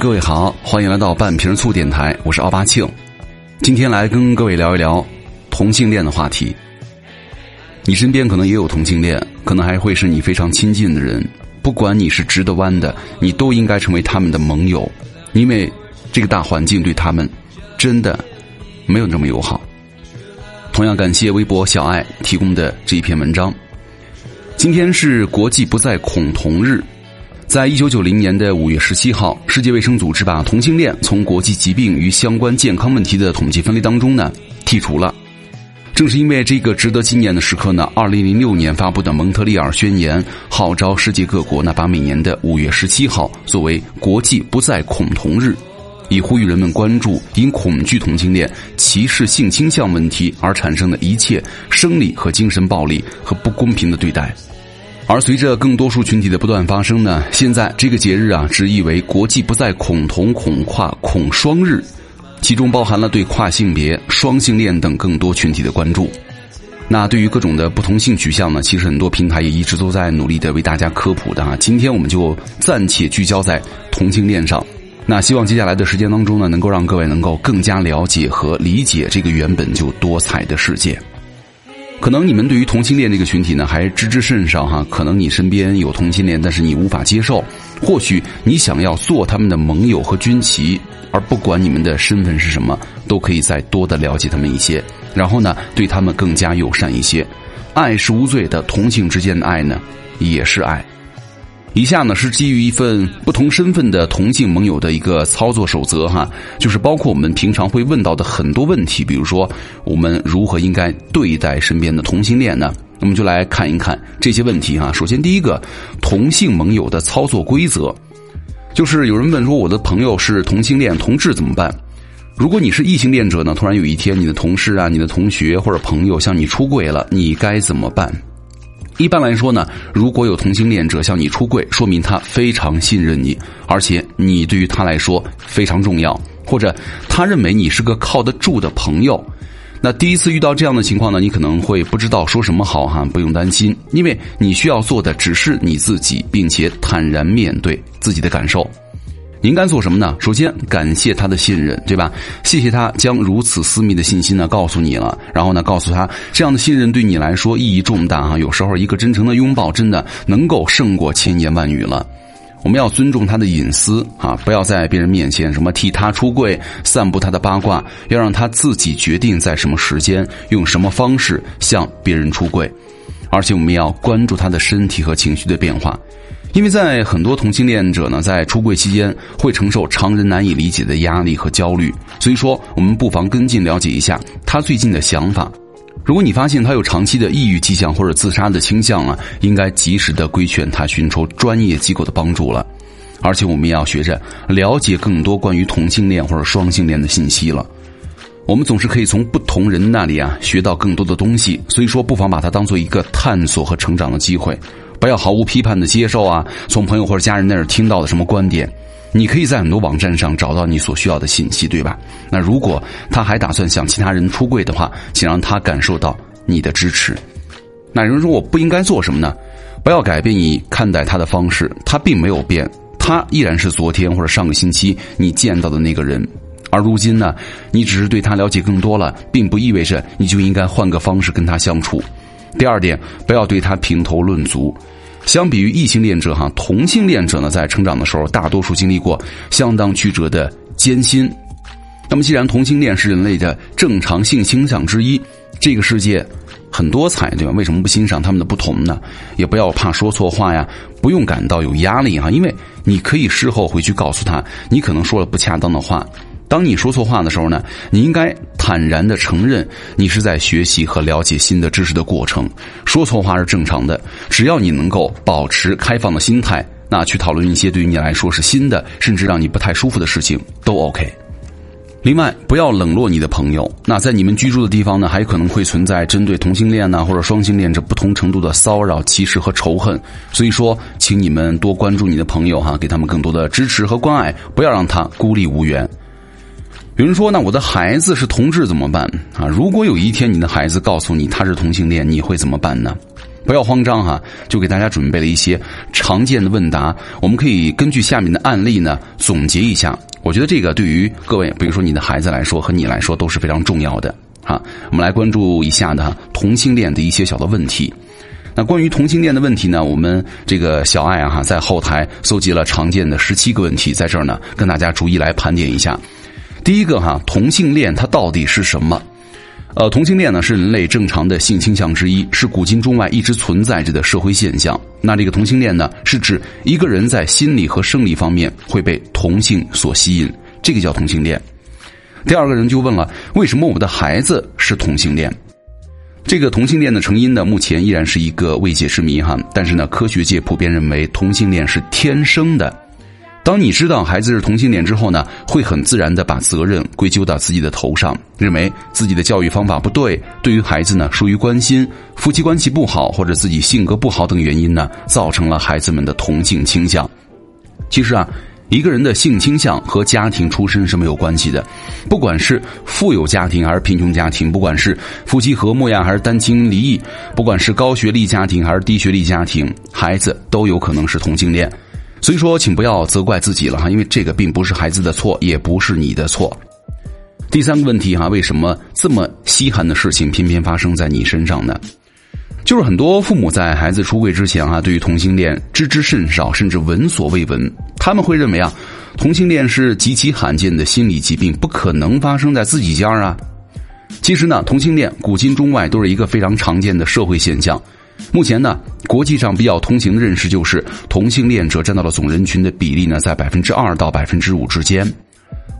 各位好，欢迎来到半瓶醋电台，我是奥巴庆。今天来跟各位聊一聊同性恋的话题。你身边可能也有同性恋，可能还会是你非常亲近的人。不管你是直的弯的，你都应该成为他们的盟友，因为这个大环境对他们真的没有那么友好。同样感谢微博小爱提供的这一篇文章。今天是国际不再恐同日。在一九九零年的五月十七号，世界卫生组织把同性恋从国际疾病与相关健康问题的统计分类当中呢剔除了。正是因为这个值得纪念的时刻呢，二零零六年发布的蒙特利尔宣言号召世界各国呢把每年的五月十七号作为国际不再恐同日，以呼吁人们关注因恐惧同性恋、歧视性倾向问题而产生的一切生理和精神暴力和不公平的对待。而随着更多数群体的不断发生呢，现在这个节日啊，直译为国际不再恐同、恐跨、恐双日，其中包含了对跨性别、双性恋等更多群体的关注。那对于各种的不同性取向呢，其实很多平台也一直都在努力的为大家科普的啊。今天我们就暂且聚焦在同性恋上。那希望接下来的时间当中呢，能够让各位能够更加了解和理解这个原本就多彩的世界。可能你们对于同性恋这个群体呢还知之甚少哈，可能你身边有同性恋，但是你无法接受，或许你想要做他们的盟友和军旗，而不管你们的身份是什么，都可以再多的了解他们一些，然后呢对他们更加友善一些。爱是无罪的，同性之间的爱呢也是爱。以下呢是基于一份不同身份的同性盟友的一个操作守则哈，就是包括我们平常会问到的很多问题，比如说我们如何应该对待身边的同性恋呢？我们就来看一看这些问题哈。首先第一个，同性盟友的操作规则，就是有人问说我的朋友是同性恋同志怎么办？如果你是异性恋者呢，突然有一天你的同事啊、你的同学或者朋友向你出柜了，你该怎么办？一般来说呢，如果有同性恋者向你出柜，说明他非常信任你，而且你对于他来说非常重要，或者他认为你是个靠得住的朋友。那第一次遇到这样的情况呢，你可能会不知道说什么好哈，不用担心，因为你需要做的只是你自己，并且坦然面对自己的感受。你应该做什么呢？首先，感谢他的信任，对吧？谢谢他将如此私密的信息呢告诉你了。然后呢，告诉他这样的信任对你来说意义重大啊！有时候一个真诚的拥抱，真的能够胜过千言万语了。我们要尊重他的隐私啊，不要在别人面前什么替他出柜、散布他的八卦，要让他自己决定在什么时间、用什么方式向别人出柜。而且，我们要关注他的身体和情绪的变化。因为在很多同性恋者呢，在出柜期间会承受常人难以理解的压力和焦虑，所以说我们不妨跟进了解一下他最近的想法。如果你发现他有长期的抑郁迹象或者自杀的倾向啊，应该及时的规劝他寻求专业机构的帮助了。而且我们也要学着了解更多关于同性恋或者双性恋的信息了。我们总是可以从不同人那里啊学到更多的东西，所以说不妨把它当做一个探索和成长的机会。不要毫无批判的接受啊！从朋友或者家人那儿听到的什么观点，你可以在很多网站上找到你所需要的信息，对吧？那如果他还打算向其他人出柜的话，请让他感受到你的支持。那人说我不应该做什么呢？不要改变你看待他的方式，他并没有变，他依然是昨天或者上个星期你见到的那个人。而如今呢，你只是对他了解更多了，并不意味着你就应该换个方式跟他相处。第二点，不要对他评头论足。相比于异性恋者，哈，同性恋者呢，在成长的时候，大多数经历过相当曲折的艰辛。那么，既然同性恋是人类的正常性倾向之一，这个世界很多彩，对吧？为什么不欣赏他们的不同呢？也不要怕说错话呀，不用感到有压力哈，因为你可以事后回去告诉他，你可能说了不恰当的话。当你说错话的时候呢，你应该坦然的承认你是在学习和了解新的知识的过程。说错话是正常的，只要你能够保持开放的心态，那去讨论一些对于你来说是新的，甚至让你不太舒服的事情都 OK。另外，不要冷落你的朋友。那在你们居住的地方呢，还可能会存在针对同性恋呢或者双性恋者不同程度的骚扰、歧视和仇恨。所以说，请你们多关注你的朋友哈，给他们更多的支持和关爱，不要让他孤立无援。有人说：“那我的孩子是同志怎么办啊？如果有一天你的孩子告诉你他是同性恋，你会怎么办呢？”不要慌张哈，就给大家准备了一些常见的问答，我们可以根据下面的案例呢总结一下。我觉得这个对于各位，比如说你的孩子来说和你来说都是非常重要的哈。我们来关注一下的同性恋的一些小的问题。那关于同性恋的问题呢，我们这个小爱啊哈在后台搜集了常见的十七个问题，在这儿呢跟大家逐一来盘点一下。第一个哈，同性恋它到底是什么？呃，同性恋呢是人类正常的性倾向之一，是古今中外一直存在着的社会现象。那这个同性恋呢，是指一个人在心理和生理方面会被同性所吸引，这个叫同性恋。第二个人就问了，为什么我们的孩子是同性恋？这个同性恋的成因呢，目前依然是一个未解之谜哈。但是呢，科学界普遍认为同性恋是天生的。当你知道孩子是同性恋之后呢，会很自然的把责任归咎到自己的头上，认为自己的教育方法不对，对于孩子呢疏于关心，夫妻关系不好或者自己性格不好等原因呢，造成了孩子们的同性倾向。其实啊，一个人的性倾向和家庭出身是没有关系的，不管是富有家庭还是贫穷家庭，不管是夫妻和睦呀还是单亲离异，不管是高学历家庭还是低学历家庭，孩子都有可能是同性恋。所以说，请不要责怪自己了哈，因为这个并不是孩子的错，也不是你的错。第三个问题哈，为什么这么稀罕的事情偏偏发生在你身上呢？就是很多父母在孩子出柜之前啊，对于同性恋知之甚少，甚至闻所未闻。他们会认为啊，同性恋是极其罕见的心理疾病，不可能发生在自己家啊。其实呢，同性恋古今中外都是一个非常常见的社会现象。目前呢，国际上比较通行的认识就是同性恋者占到了总人群的比例呢，在百分之二到百分之五之间。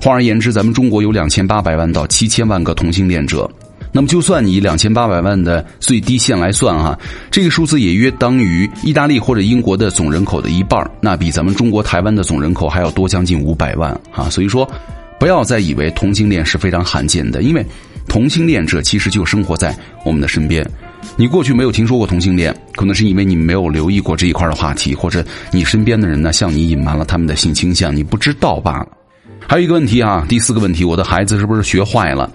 换而言之，咱们中国有两千八百万到七千万个同性恋者。那么，就算你以两千八百万的最低线来算哈，这个数字也约当于意大利或者英国的总人口的一半那比咱们中国台湾的总人口还要多将近五百万啊！所以说，不要再以为同性恋是非常罕见的，因为同性恋者其实就生活在我们的身边。你过去没有听说过同性恋，可能是因为你没有留意过这一块的话题，或者你身边的人呢向你隐瞒了他们的性倾向，你不知道罢了。还有一个问题啊，第四个问题，我的孩子是不是学坏了？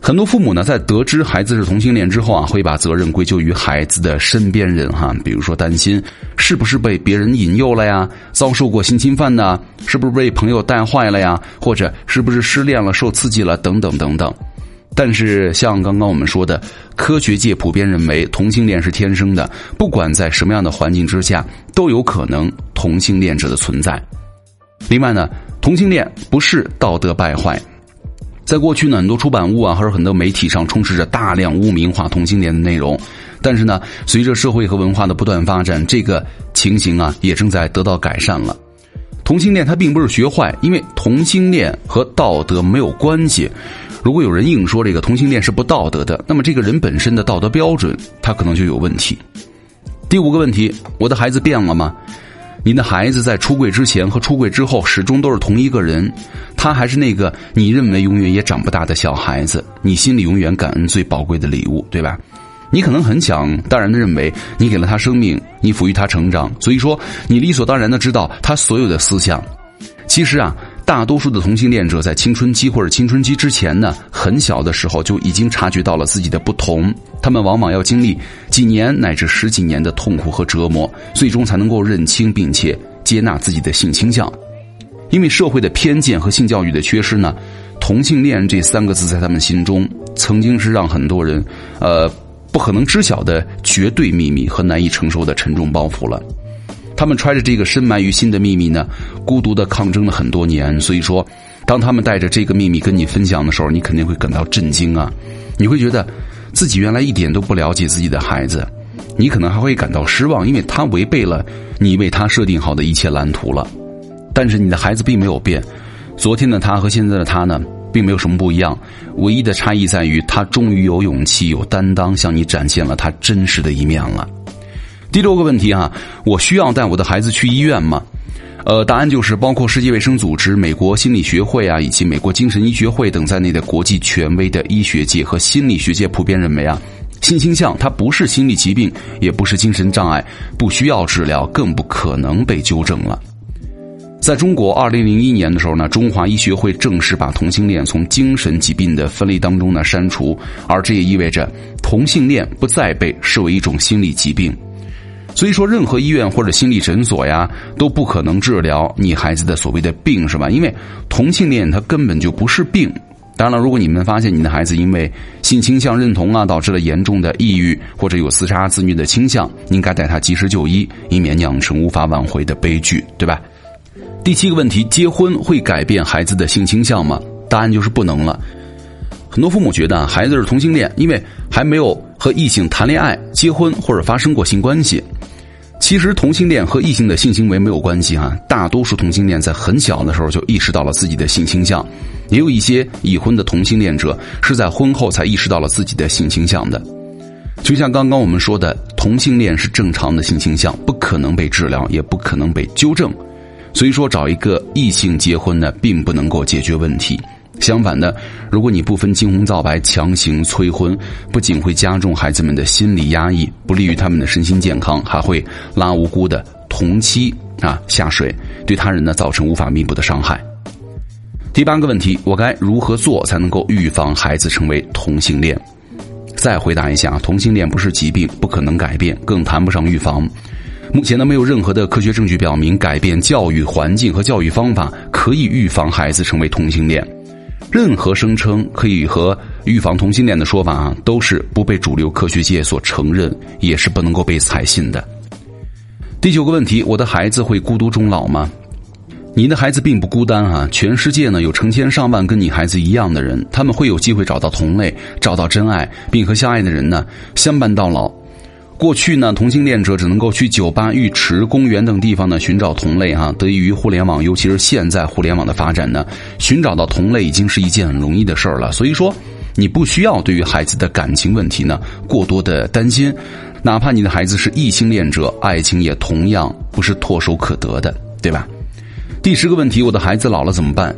很多父母呢在得知孩子是同性恋之后啊，会把责任归咎于孩子的身边人哈，比如说担心是不是被别人引诱了呀，遭受过性侵犯呢，是不是被朋友带坏了呀，或者是不是失恋了受刺激了等等等等。但是，像刚刚我们说的，科学界普遍认为同性恋是天生的，不管在什么样的环境之下，都有可能同性恋者的存在。另外呢，同性恋不是道德败坏。在过去呢，很多出版物啊，或者很多媒体上充斥着大量污名化同性恋的内容。但是呢，随着社会和文化的不断发展，这个情形啊，也正在得到改善了。同性恋它并不是学坏，因为同性恋和道德没有关系。如果有人硬说这个同性恋是不道德的，那么这个人本身的道德标准他可能就有问题。第五个问题，我的孩子变了吗？您的孩子在出柜之前和出柜之后始终都是同一个人，他还是那个你认为永远也长不大的小孩子，你心里永远感恩最宝贵的礼物，对吧？你可能很想当然的认为你给了他生命，你抚育他成长，所以说你理所当然的知道他所有的思想。其实啊。大多数的同性恋者在青春期或者青春期之前呢，很小的时候就已经察觉到了自己的不同。他们往往要经历几年乃至十几年的痛苦和折磨，最终才能够认清并且接纳自己的性倾向。因为社会的偏见和性教育的缺失呢，同性恋这三个字在他们心中曾经是让很多人呃不可能知晓的绝对秘密和难以承受的沉重包袱了。他们揣着这个深埋于心的秘密呢，孤独的抗争了很多年。所以说，当他们带着这个秘密跟你分享的时候，你肯定会感到震惊啊！你会觉得自己原来一点都不了解自己的孩子，你可能还会感到失望，因为他违背了你为他设定好的一切蓝图了。但是你的孩子并没有变，昨天的他和现在的他呢，并没有什么不一样，唯一的差异在于他终于有勇气、有担当，向你展现了他真实的一面了。第六个问题哈，我需要带我的孩子去医院吗？呃，答案就是包括世界卫生组织、美国心理学会啊，以及美国精神医学会等在内的国际权威的医学界和心理学界普遍认为啊，性倾向它不是心理疾病，也不是精神障碍，不需要治疗，更不可能被纠正了。在中国，二零零一年的时候呢，中华医学会正式把同性恋从精神疾病的分类当中呢删除，而这也意味着同性恋不再被视为一种心理疾病。所以说，任何医院或者心理诊所呀，都不可能治疗你孩子的所谓的病，是吧？因为同性恋它根本就不是病。当然了，如果你们发现你的孩子因为性倾向认同啊，导致了严重的抑郁或者有自杀自虐的倾向，应该带他及时就医，以免酿成无法挽回的悲剧，对吧？第七个问题：结婚会改变孩子的性倾向吗？答案就是不能了。很多父母觉得孩子是同性恋，因为还没有和异性谈恋爱、结婚或者发生过性关系。其实同性恋和异性的性行为没有关系哈，大多数同性恋在很小的时候就意识到了自己的性倾向，也有一些已婚的同性恋者是在婚后才意识到了自己的性倾向的。就像刚刚我们说的，同性恋是正常的性倾向，不可能被治疗，也不可能被纠正。所以说，找一个异性结婚呢，并不能够解决问题。相反的，如果你不分青红皂白强行催婚，不仅会加重孩子们的心理压抑，不利于他们的身心健康，还会拉无辜的同妻啊下水，对他人呢造成无法弥补的伤害。第八个问题，我该如何做才能够预防孩子成为同性恋？再回答一下，同性恋不是疾病，不可能改变，更谈不上预防。目前呢，没有任何的科学证据表明改变教育环境和教育方法可以预防孩子成为同性恋。任何声称可以和预防同性恋的说法啊，都是不被主流科学界所承认，也是不能够被采信的。第九个问题：我的孩子会孤独终老吗？你的孩子并不孤单啊，全世界呢有成千上万跟你孩子一样的人，他们会有机会找到同类，找到真爱，并和相爱的人呢相伴到老。过去呢，同性恋者只能够去酒吧、浴池、公园等地方呢寻找同类哈。得益于互联网，尤其是现在互联网的发展呢，寻找到同类已经是一件很容易的事儿了。所以说，你不需要对于孩子的感情问题呢过多的担心，哪怕你的孩子是异性恋者，爱情也同样不是唾手可得的，对吧？第十个问题，我的孩子老了怎么办？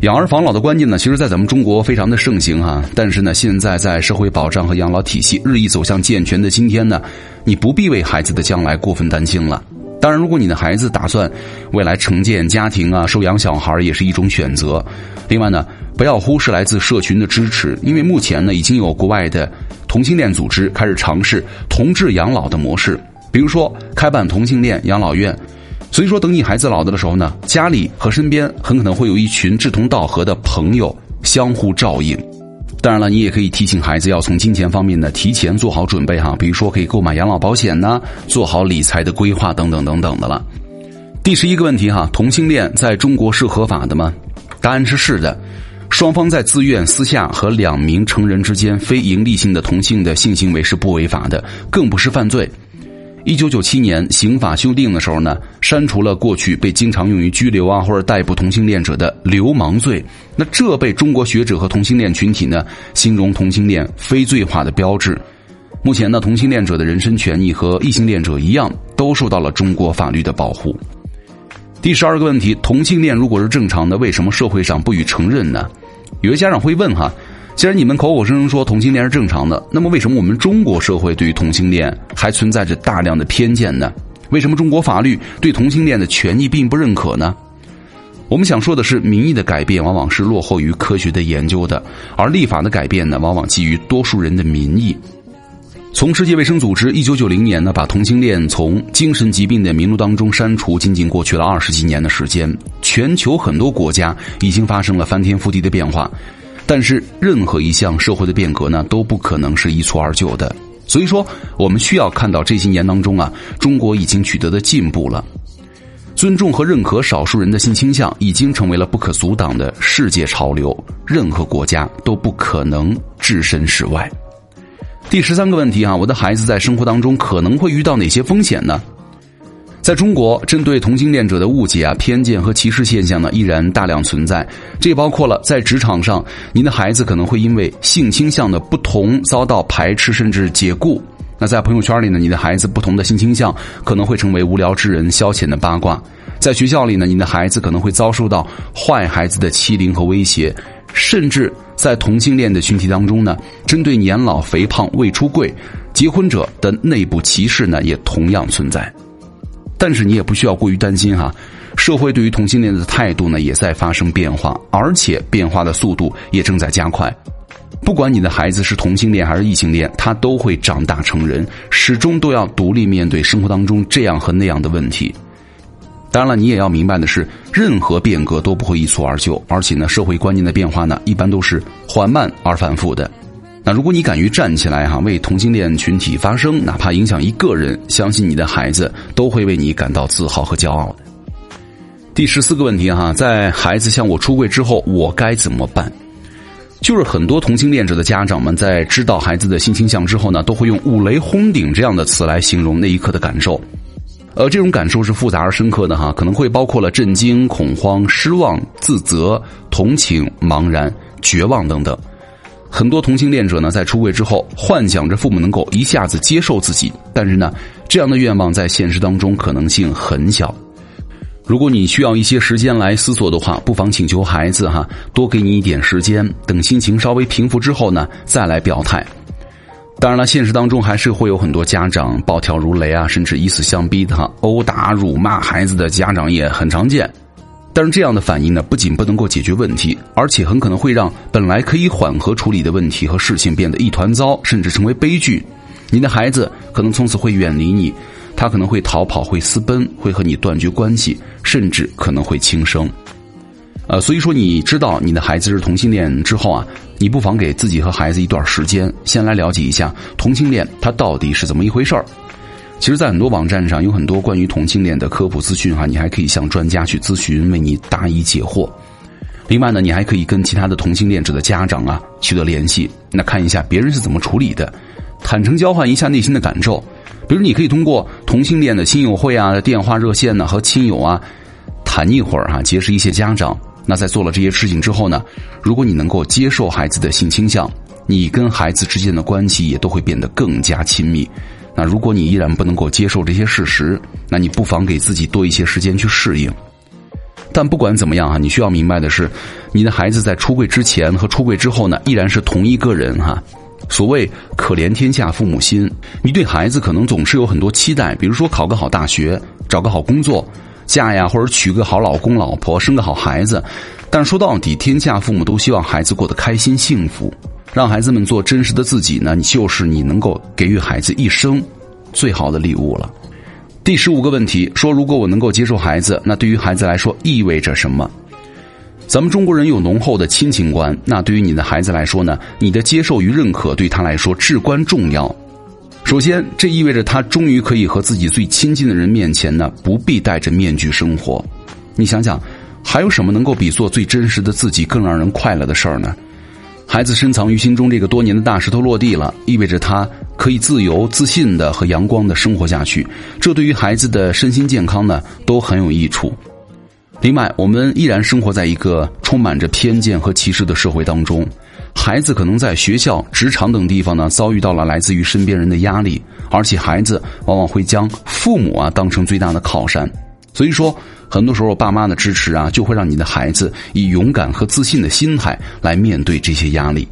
养儿防老的观念呢，其实，在咱们中国非常的盛行哈。但是呢，现在在社会保障和养老体系日益走向健全的今天呢，你不必为孩子的将来过分担心了。当然，如果你的孩子打算未来成建家庭啊，收养小孩，也是一种选择。另外呢，不要忽视来自社群的支持，因为目前呢，已经有国外的同性恋组织开始尝试同志养老的模式，比如说开办同性恋养老院。所以说，等你孩子老了的时候呢，家里和身边很可能会有一群志同道合的朋友相互照应。当然了，你也可以提醒孩子要从金钱方面呢提前做好准备哈，比如说可以购买养老保险呢，做好理财的规划等等等等的了。第十一个问题哈，同性恋在中国是合法的吗？答案是是的，双方在自愿私下和两名成人之间非营利性的同性的性行为是不违法的，更不是犯罪。一九九七年刑法修订的时候呢，删除了过去被经常用于拘留啊或者逮捕同性恋者的流氓罪。那这被中国学者和同性恋群体呢，形容同性恋非罪化的标志。目前呢，同性恋者的人身权益和异性恋者一样，都受到了中国法律的保护。第十二个问题：同性恋如果是正常的，为什么社会上不予承认呢？有的家长会问哈。既然你们口口声声说同性恋是正常的，那么为什么我们中国社会对于同性恋还存在着大量的偏见呢？为什么中国法律对同性恋的权益并不认可呢？我们想说的是，民意的改变往往是落后于科学的研究的，而立法的改变呢，往往基于多数人的民意。从世界卫生组织一九九零年呢，把同性恋从精神疾病的名录当中删除，仅仅过去了二十几年的时间，全球很多国家已经发生了翻天覆地的变化。但是，任何一项社会的变革呢，都不可能是一蹴而就的。所以说，我们需要看到这些年当中啊，中国已经取得的进步了。尊重和认可少数人的性倾向，已经成为了不可阻挡的世界潮流。任何国家都不可能置身事外。第十三个问题啊，我的孩子在生活当中可能会遇到哪些风险呢？在中国，针对同性恋者的误解啊、偏见和歧视现象呢，依然大量存在。这也包括了在职场上，您的孩子可能会因为性倾向的不同遭到排斥甚至解雇；那在朋友圈里呢，你的孩子不同的性倾向可能会成为无聊之人消遣的八卦；在学校里呢，你的孩子可能会遭受到坏孩子的欺凌和威胁；甚至在同性恋的群体当中呢，针对年老、肥胖、未出柜、结婚者的内部歧视呢，也同样存在。但是你也不需要过于担心哈，社会对于同性恋的态度呢也在发生变化，而且变化的速度也正在加快。不管你的孩子是同性恋还是异性恋，他都会长大成人，始终都要独立面对生活当中这样和那样的问题。当然了，你也要明白的是，任何变革都不会一蹴而就，而且呢，社会观念的变化呢，一般都是缓慢而反复的。那如果你敢于站起来哈，为同性恋群体发声，哪怕影响一个人，相信你的孩子都会为你感到自豪和骄傲的。第十四个问题哈，在孩子向我出柜之后，我该怎么办？就是很多同性恋者的家长们在知道孩子的性倾向之后呢，都会用“五雷轰顶”这样的词来形容那一刻的感受。呃，这种感受是复杂而深刻的哈，可能会包括了震惊、恐慌、失望、自责、同情、茫然、绝望等等。很多同性恋者呢，在出柜之后，幻想着父母能够一下子接受自己，但是呢，这样的愿望在现实当中可能性很小。如果你需要一些时间来思索的话，不妨请求孩子哈，多给你一点时间，等心情稍微平复之后呢，再来表态。当然了，现实当中还是会有很多家长暴跳如雷啊，甚至以死相逼的哈，殴打、辱骂孩子的家长也很常见。但是这样的反应呢，不仅不能够解决问题，而且很可能会让本来可以缓和处理的问题和事情变得一团糟，甚至成为悲剧。你的孩子可能从此会远离你，他可能会逃跑、会私奔、会和你断绝关系，甚至可能会轻生。呃，所以说你知道你的孩子是同性恋之后啊，你不妨给自己和孩子一段时间，先来了解一下同性恋它到底是怎么一回事儿。其实，在很多网站上有很多关于同性恋的科普资讯哈，你还可以向专家去咨询，为你答疑解惑。另外呢，你还可以跟其他的同性恋者的家长啊取得联系，那看一下别人是怎么处理的，坦诚交换一下内心的感受。比如，你可以通过同性恋的亲友会啊、电话热线呢，和亲友啊谈一会儿哈，结识一些家长。那在做了这些事情之后呢，如果你能够接受孩子的性倾向，你跟孩子之间的关系也都会变得更加亲密。那如果你依然不能够接受这些事实，那你不妨给自己多一些时间去适应。但不管怎么样啊，你需要明白的是，你的孩子在出柜之前和出柜之后呢，依然是同一个人哈。所谓可怜天下父母心，你对孩子可能总是有很多期待，比如说考个好大学，找个好工作。嫁呀，或者娶个好老公老婆，生个好孩子。但说到底，天下父母都希望孩子过得开心幸福，让孩子们做真实的自己呢。你就是你能够给予孩子一生最好的礼物了。第十五个问题说：如果我能够接受孩子，那对于孩子来说意味着什么？咱们中国人有浓厚的亲情观，那对于你的孩子来说呢？你的接受与认可对他来说至关重要。首先，这意味着他终于可以和自己最亲近的人面前呢，不必戴着面具生活。你想想，还有什么能够比做最真实的自己更让人快乐的事儿呢？孩子深藏于心中这个多年的大石头落地了，意味着他可以自由、自信的和阳光的生活下去。这对于孩子的身心健康呢，都很有益处。另外，我们依然生活在一个充满着偏见和歧视的社会当中。孩子可能在学校、职场等地方呢，遭遇到了来自于身边人的压力，而且孩子往往会将父母啊当成最大的靠山。所以说，很多时候爸妈的支持啊，就会让你的孩子以勇敢和自信的心态来面对这些压力。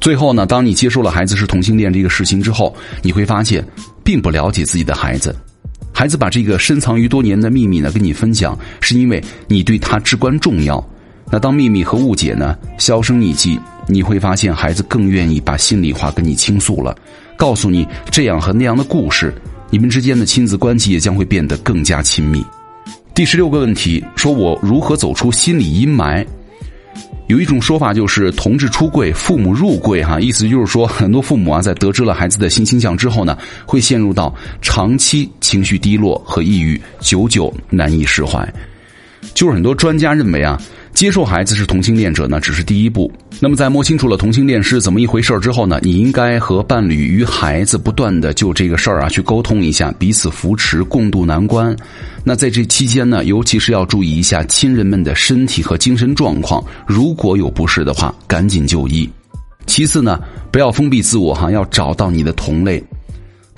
最后呢，当你接受了孩子是同性恋这个事情之后，你会发现，并不了解自己的孩子。孩子把这个深藏于多年的秘密呢跟你分享，是因为你对他至关重要。那当秘密和误解呢销声匿迹，你会发现孩子更愿意把心里话跟你倾诉了，告诉你这样和那样的故事，你们之间的亲子关系也将会变得更加亲密。第十六个问题，说我如何走出心理阴霾？有一种说法就是同志出柜，父母入柜，哈，意思就是说 很多父母啊，在得知了孩子的新倾向之后呢，会陷入到长期情绪低落和抑郁，久久难以释怀。就是很多专家认为啊。接受孩子是同性恋者呢，只是第一步。那么，在摸清楚了同性恋是怎么一回事之后呢，你应该和伴侣与孩子不断的就这个事儿啊去沟通一下，彼此扶持，共度难关。那在这期间呢，尤其是要注意一下亲人们的身体和精神状况，如果有不适的话，赶紧就医。其次呢，不要封闭自我哈，要找到你的同类。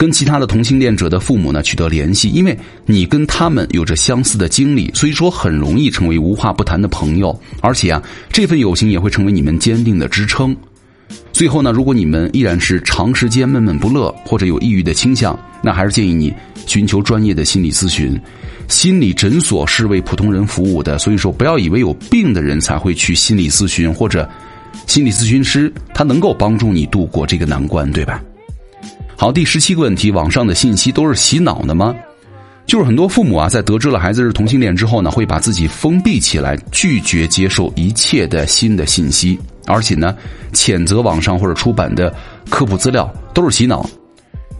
跟其他的同性恋者的父母呢取得联系，因为你跟他们有着相似的经历，所以说很容易成为无话不谈的朋友。而且啊，这份友情也会成为你们坚定的支撑。最后呢，如果你们依然是长时间闷闷不乐或者有抑郁的倾向，那还是建议你寻求专业的心理咨询。心理诊所是为普通人服务的，所以说不要以为有病的人才会去心理咨询或者心理咨询师他能够帮助你度过这个难关，对吧？好，第十七个问题：网上的信息都是洗脑的吗？就是很多父母啊，在得知了孩子是同性恋之后呢，会把自己封闭起来，拒绝接受一切的新的信息，而且呢，谴责网上或者出版的科普资料都是洗脑。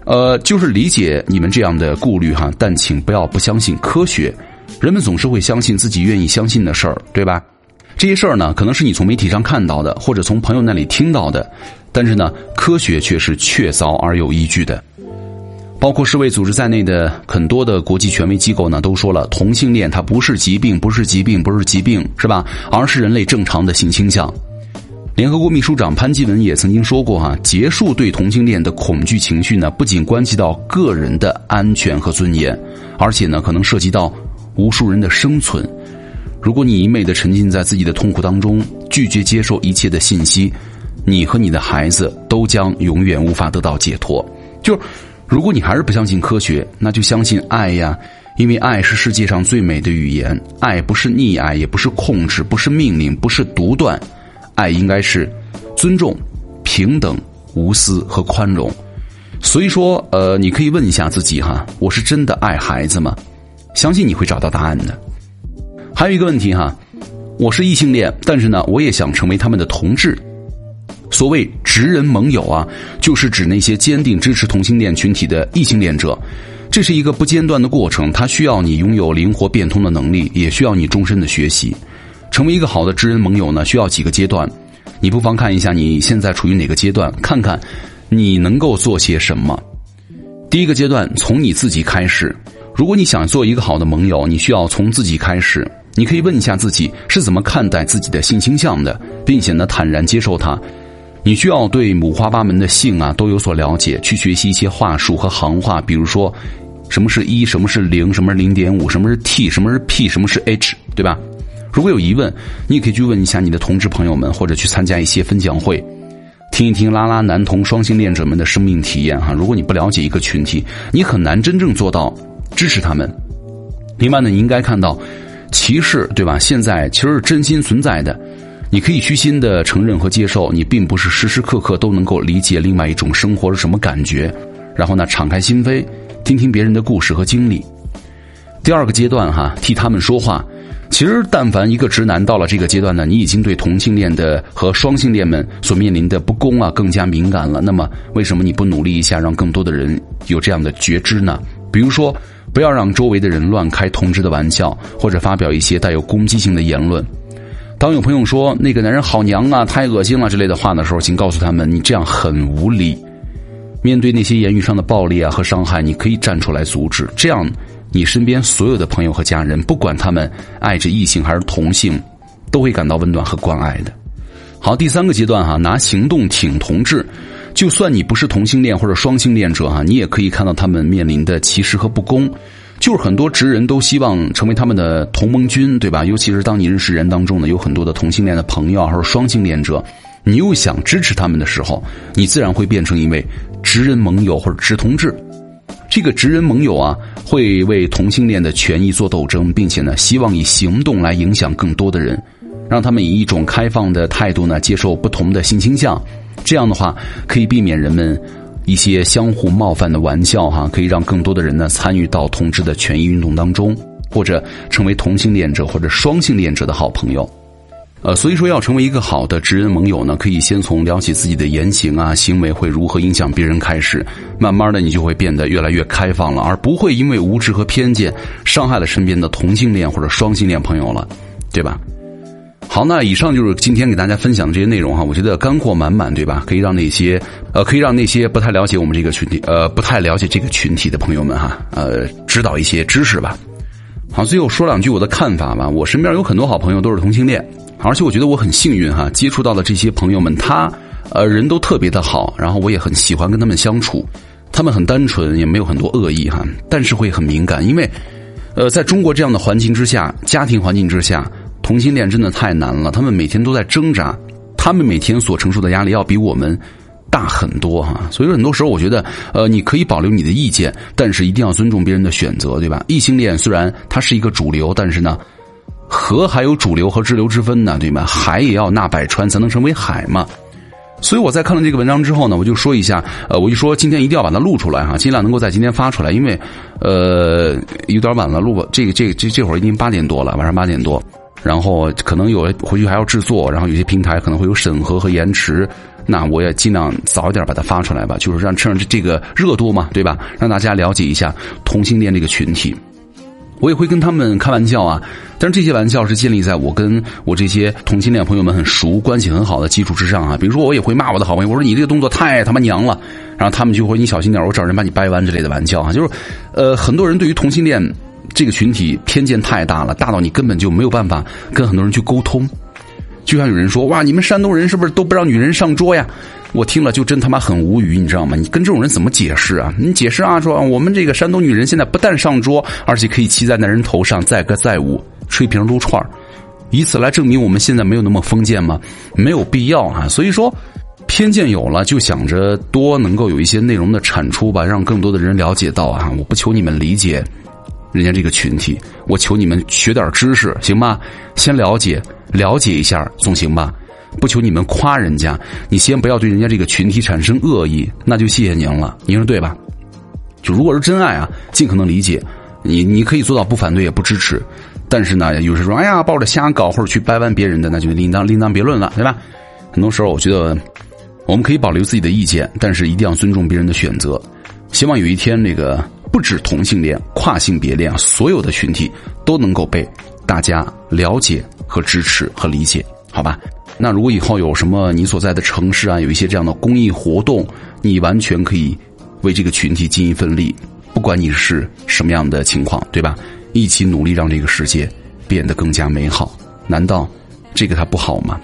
呃，就是理解你们这样的顾虑哈，但请不要不相信科学。人们总是会相信自己愿意相信的事儿，对吧？这些事儿呢，可能是你从媒体上看到的，或者从朋友那里听到的，但是呢，科学却是确凿而有依据的。包括世卫组织在内的很多的国际权威机构呢，都说了，同性恋它不是疾病，不是疾病，不是疾病，是吧？而是人类正常的性倾向。联合国秘书长潘基文也曾经说过，哈，结束对同性恋的恐惧情绪呢，不仅关系到个人的安全和尊严，而且呢，可能涉及到无数人的生存。如果你一昧的沉浸在自己的痛苦当中，拒绝接受一切的信息，你和你的孩子都将永远无法得到解脱。就。如果你还是不相信科学，那就相信爱呀，因为爱是世界上最美的语言。爱不是溺爱，也不是控制，不是命令，不是独断，爱应该是尊重、平等、无私和宽容。所以说，呃，你可以问一下自己哈，我是真的爱孩子吗？相信你会找到答案的。还有一个问题哈，我是异性恋，但是呢，我也想成为他们的同志。所谓直人盟友啊，就是指那些坚定支持同性恋群体的异性恋者。这是一个不间断的过程，它需要你拥有灵活变通的能力，也需要你终身的学习。成为一个好的直人盟友呢，需要几个阶段。你不妨看一下你现在处于哪个阶段，看看你能够做些什么。第一个阶段，从你自己开始。如果你想做一个好的盟友，你需要从自己开始。你可以问一下自己是怎么看待自己的性倾向的，并且呢，坦然接受它。你需要对五花八门的性啊都有所了解，去学习一些话术和行话，比如说，什么是一，什么是零，什么是零点五，什么是 T，什么是 P，什么是 H，对吧？如果有疑问，你也可以去问一下你的同志朋友们，或者去参加一些分享会，听一听拉拉男同双性恋者们的生命体验哈。如果你不了解一个群体，你很难真正做到支持他们。另外呢，你应该看到，歧视对吧？现在其实是真心存在的。你可以虚心的承认和接受，你并不是时时刻刻都能够理解另外一种生活是什么感觉，然后呢，敞开心扉，听听别人的故事和经历。第二个阶段哈，替他们说话。其实，但凡一个直男到了这个阶段呢，你已经对同性恋的和双性恋们所面临的不公啊更加敏感了。那么，为什么你不努力一下，让更多的人有这样的觉知呢？比如说，不要让周围的人乱开同志的玩笑，或者发表一些带有攻击性的言论。当有朋友说那个男人好娘啊，太恶心了之类的话的时候，请告诉他们，你这样很无理。面对那些言语上的暴力啊和伤害，你可以站出来阻止。这样，你身边所有的朋友和家人，不管他们爱着异性还是同性，都会感到温暖和关爱的。好，第三个阶段哈，拿行动挺同志。就算你不是同性恋或者双性恋者哈，你也可以看到他们面临的歧视和不公。就是很多直人都希望成为他们的同盟军，对吧？尤其是当你认识人当中呢，有很多的同性恋的朋友或者双性恋者，你又想支持他们的时候，你自然会变成一位直人盟友或者直同志。这个直人盟友啊，会为同性恋的权益做斗争，并且呢，希望以行动来影响更多的人，让他们以一种开放的态度呢，接受不同的性倾向。这样的话，可以避免人们。一些相互冒犯的玩笑，哈，可以让更多的人呢参与到同志的权益运动当中，或者成为同性恋者或者双性恋者的好朋友。呃，所以说要成为一个好的直人盟友呢，可以先从了解自己的言行啊、行为会如何影响别人开始，慢慢的你就会变得越来越开放了，而不会因为无知和偏见伤害了身边的同性恋或者双性恋朋友了，对吧？好，那以上就是今天给大家分享的这些内容哈，我觉得干货满满，对吧？可以让那些呃，可以让那些不太了解我们这个群体，呃，不太了解这个群体的朋友们哈，呃，知道一些知识吧。好，最后说两句我的看法吧。我身边有很多好朋友都是同性恋，而且我觉得我很幸运哈，接触到的这些朋友们，他呃人都特别的好，然后我也很喜欢跟他们相处。他们很单纯，也没有很多恶意哈，但是会很敏感，因为呃，在中国这样的环境之下，家庭环境之下。同性恋真的太难了，他们每天都在挣扎，他们每天所承受的压力要比我们大很多哈。所以，很多时候我觉得，呃，你可以保留你的意见，但是一定要尊重别人的选择，对吧？异性恋虽然它是一个主流，但是呢，河还有主流和支流之分呢，对吗？海也要纳百川才能成为海嘛。所以我在看了这个文章之后呢，我就说一下，呃，我就说今天一定要把它录出来哈，尽量能够在今天发出来，因为，呃，有点晚了，录吧，这个这个这这会儿已经八点多了，晚上八点多，然后可能有回去还要制作，然后有些平台可能会有审核和延迟，那我也尽量早一点把它发出来吧，就是让趁着这个热度嘛，对吧？让大家了解一下同性恋这个群体。我也会跟他们开玩笑啊，但是这些玩笑是建立在我跟我这些同性恋朋友们很熟、关系很好的基础之上啊。比如说，我也会骂我的好朋友，我说你这个动作太他妈娘了，然后他们就会你小心点，我找人把你掰弯之类的玩笑啊。就是，呃，很多人对于同性恋这个群体偏见太大了，大到你根本就没有办法跟很多人去沟通。就像有人说，哇，你们山东人是不是都不让女人上桌呀？我听了就真他妈很无语，你知道吗？你跟这种人怎么解释啊？你解释啊，说我们这个山东女人现在不但上桌，而且可以骑在男人头上载歌载舞、吹瓶撸串以此来证明我们现在没有那么封建吗？没有必要啊。所以说，偏见有了，就想着多能够有一些内容的产出吧，让更多的人了解到啊。我不求你们理解人家这个群体，我求你们学点知识，行吗？先了解了解一下，总行吧。不求你们夸人家，你先不要对人家这个群体产生恶意，那就谢谢您了，您说对吧？就如果是真爱啊，尽可能理解，你你可以做到不反对也不支持，但是呢，有时说哎呀抱着瞎搞或者去掰弯别人的，那就另当另当别论了，对吧？很多时候我觉得我们可以保留自己的意见，但是一定要尊重别人的选择。希望有一天，那个不止同性恋、跨性别恋啊，所有的群体都能够被大家了解和支持和理解，好吧？那如果以后有什么你所在的城市啊，有一些这样的公益活动，你完全可以为这个群体尽一份力，不管你是什么样的情况，对吧？一起努力让这个世界变得更加美好，难道这个它不好吗？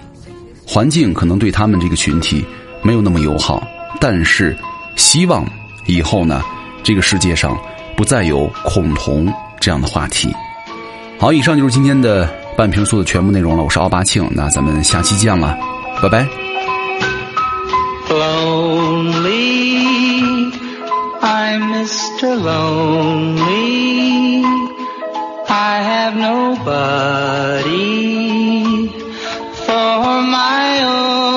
环境可能对他们这个群体没有那么友好，但是希望以后呢，这个世界上不再有恐同这样的话题。好，以上就是今天的。半瓶醋的全部内容了，我是奥巴庆，那咱们下期见了，拜拜。Lonely, I'm Mr. Lonely. I have nobody for my own.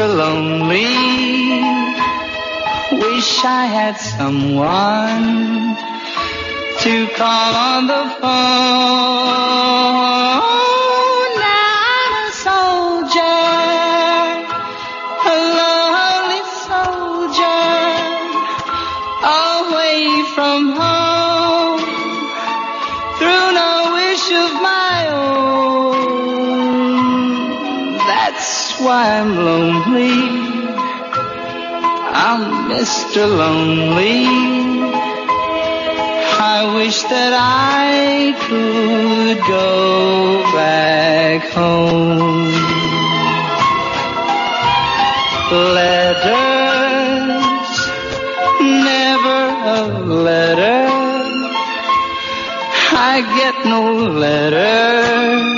I'm Lonely wish I had someone to call on the phone. Mr. Lonely. I wish that I could go back home. Letters, never a letter. I get no letters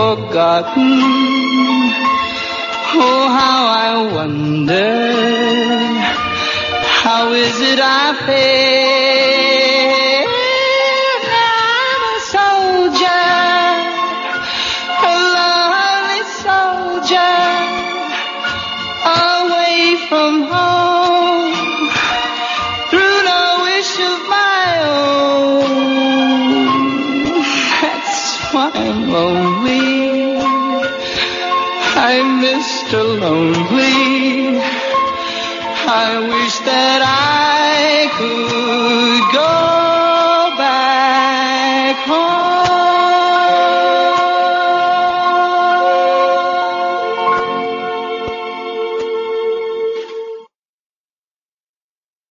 forgotten. Oh, how I wonder, how is it I feel?